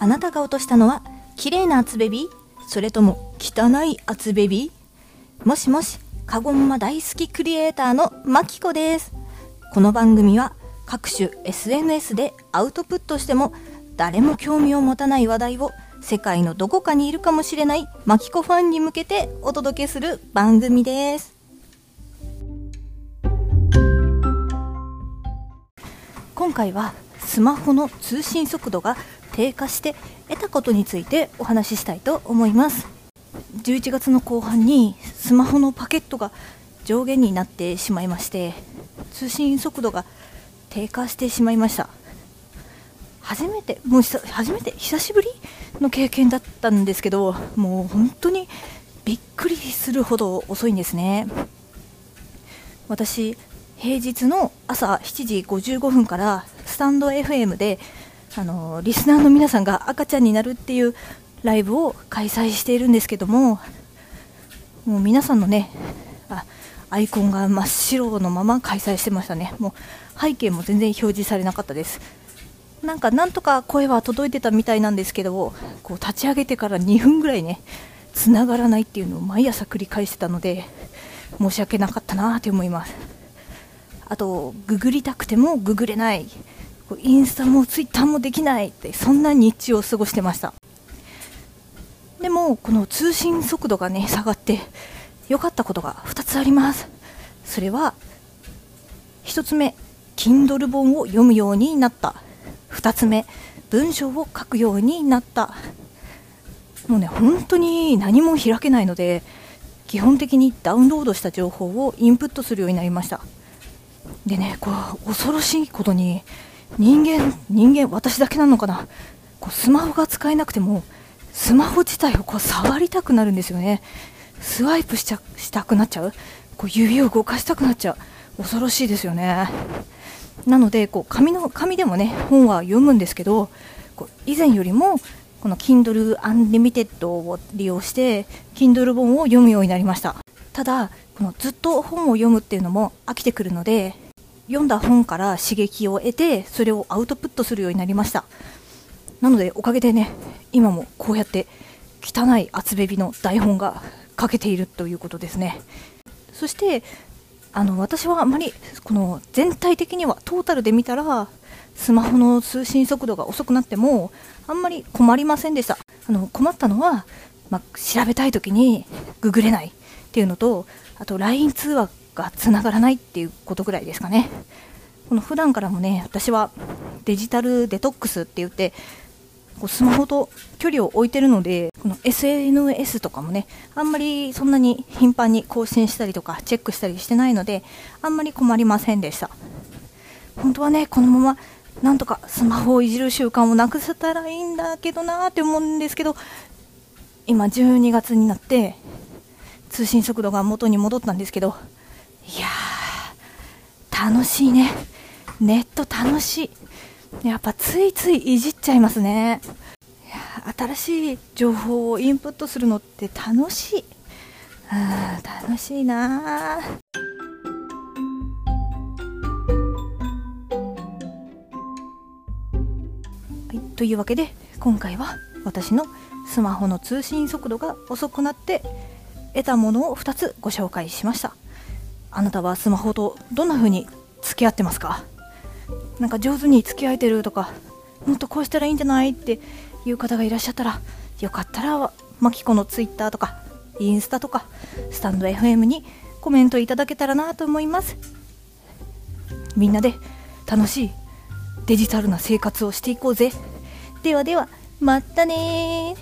あなたが落としたのは綺麗な厚ベビー？それとも汚い厚ベビー？もしもしカゴンマ大好きクリエイターのマキコです。この番組は各種 SNS でアウトプットしても誰も興味を持たない話題を世界のどこかにいるかもしれないマキコファンに向けてお届けする番組です。今回はスマホの通信速度が低下して得たことについてお話ししたいと思います。11月の後半にスマホのパケットが上限になってしまいまして通信速度が低下してしまいました。初めてもう初めて久しぶりの経験だったんですけどもう本当にびっくりするほど遅いんですね。私平日の朝7時55分からスタンド FM であのリスナーの皆さんが赤ちゃんになるっていうライブを開催しているんですけどももう皆さんのねあアイコンが真っ白のまま開催してましたね。もう背景も全然表示されなかったです。なんかなんとか声は届いてたみたいなんですけどこう立ち上げてから2分ぐらいね繋がらないっていうのを毎朝繰り返してたので申し訳なかったなって思います。あとググりたくてもググれない。インスタもツイッターもできないってそんな日中を過ごしてました。でもこの通信速度がね下がって良かったことが2つあります。それは1つ目 Kindle 本を読むようになった。2つ目文章を書くようになった。もうね本当に何も開けないので基本的にダウンロードした情報をインプットするようになりました。でねこう恐ろしいことに人間人間私だけなのかな？こうスマホが使えなくてもスマホ自体をこう触りたくなるんですよね。スワイプしちゃしたくなっちゃう？こう指を動かしたくなっちゃう？恐ろしいですよね。なのでこう紙の紙でもね本は読むんですけどこう以前よりもこの Kindle Unlimited を利用して Kindle 本を読むようになりました。ただこのずっと本を読むっていうのも飽きてくるので読んだ本から刺激を得てそれをアウトプットするようになりました。なのでおかげでね今もこうやって汚い厚べびの台本が書けているということですね。そしてあの私はあまりこの全体的にはトータルで見たらスマホの通信速度が遅くなってもあんまり困りませんでした。あの困ったのは、まあ、調べたい時にググれないっていうのとあと LINE 通話がつながらないっていうことぐらいですかね。この普段からもね私はデジタルデトックスって言ってこうスマホと距離を置いてるのでこの SNS とかもねあんまりそんなに頻繁に更新したりとかチェックしたりしてないのであんまり困りませんでした。本当はねこのままなんとかスマホをいじる習慣をなくせたらいいんだけどなーって思うんですけど今12月になって通信速度が元に戻ったんですけどいやー楽しいね。ネット楽しい。やっぱついついいじっちゃいますね。新しい情報をインプットするのって楽しい。あ楽しいなはいというわけで今回は私のスマホの通信速度が遅くなって得たものを2つご紹介しました。あなたはスマホとどんな風に付き合ってますか？なんか上手に付き合えてるとかもっとこうしたらいいんじゃないっていう方がいらっしゃったらよかったらマキコのツイッターとかインスタとかスタンド FM にコメントいただけたらなと思います。みんなで楽しいデジタルな生活をしていこうぜ。ではではまたね